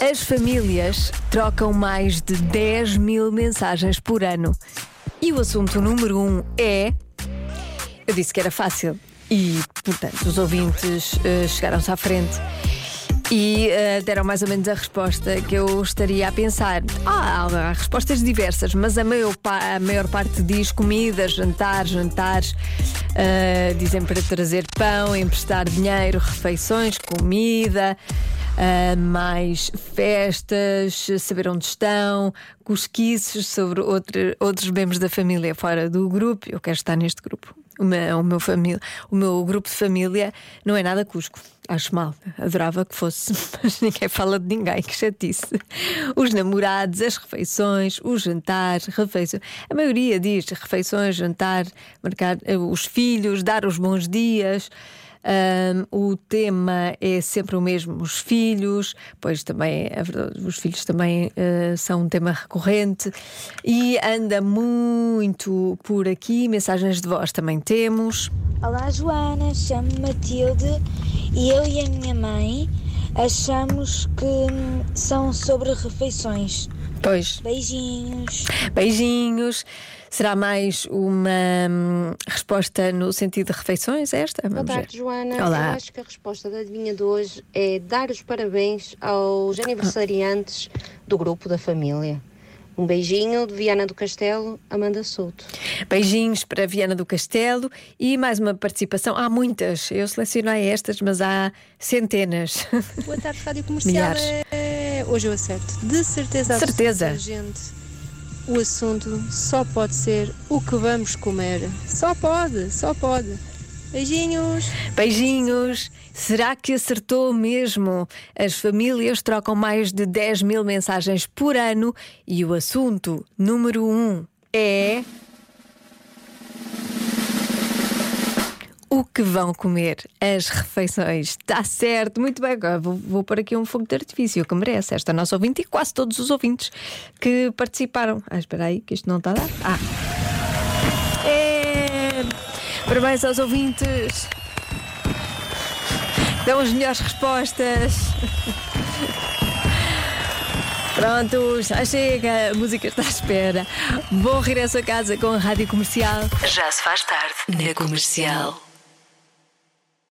As famílias trocam mais de 10 mil mensagens por ano. E o assunto número um é. Eu disse que era fácil. E, portanto, os ouvintes uh, chegaram-se à frente e uh, deram mais ou menos a resposta que eu estaria a pensar. Ah, há respostas diversas, mas a maior, a maior parte diz comida, jantar, jantares. Uh, dizem para trazer pão, emprestar dinheiro, refeições, comida. Uh, mais festas, saber onde estão, cosquices sobre outro, outros membros da família fora do grupo. Eu quero estar neste grupo. O meu, o meu, família, o meu grupo de família não é nada Cusco. Acho mal. Adorava que fosse, mas ninguém fala de ninguém, que chatice. Os namorados, as refeições, os jantares, refeições. A maioria diz refeições, jantar, marcar eh, os filhos, dar os bons dias. Um, o tema é sempre o mesmo, os filhos, pois também é verdade, os filhos também uh, são um tema recorrente e anda muito por aqui. Mensagens de voz também temos. Olá, Joana, chamo-me Matilde e eu e a minha mãe achamos que são sobre refeições. Pois. Beijinhos. Beijinhos. Será mais uma hum, resposta no sentido de refeições esta? Vamos Boa tarde, ver. Joana. Olá. Eu acho que a resposta da adivinha de hoje é dar os parabéns aos aniversariantes do grupo da família. Um beijinho de Viana do Castelo, Amanda Souto. Beijinhos para Viana do Castelo e mais uma participação. Há muitas, eu selecionei estas, mas há centenas. Boa tarde, Rádio Comercial. Milhares. Hoje eu acerto. De certeza Certeza. Gente, o assunto só pode ser o que vamos comer. Só pode, só pode. Beijinhos. Beijinhos. Será que acertou mesmo? As famílias trocam mais de 10 mil mensagens por ano e o assunto número um é. O que vão comer, as refeições. Está certo, muito bem. Agora vou, vou pôr aqui um fogo de artifício que merece esta nossa ouvinte e quase todos os ouvintes que participaram. Ah, espera aí, que isto não está a dar. Ah! É... Parabéns aos ouvintes. Dão as melhores respostas. Pronto, já chega, a música está à espera. Bom regresso a casa com a rádio comercial. Já se faz tarde na comercial.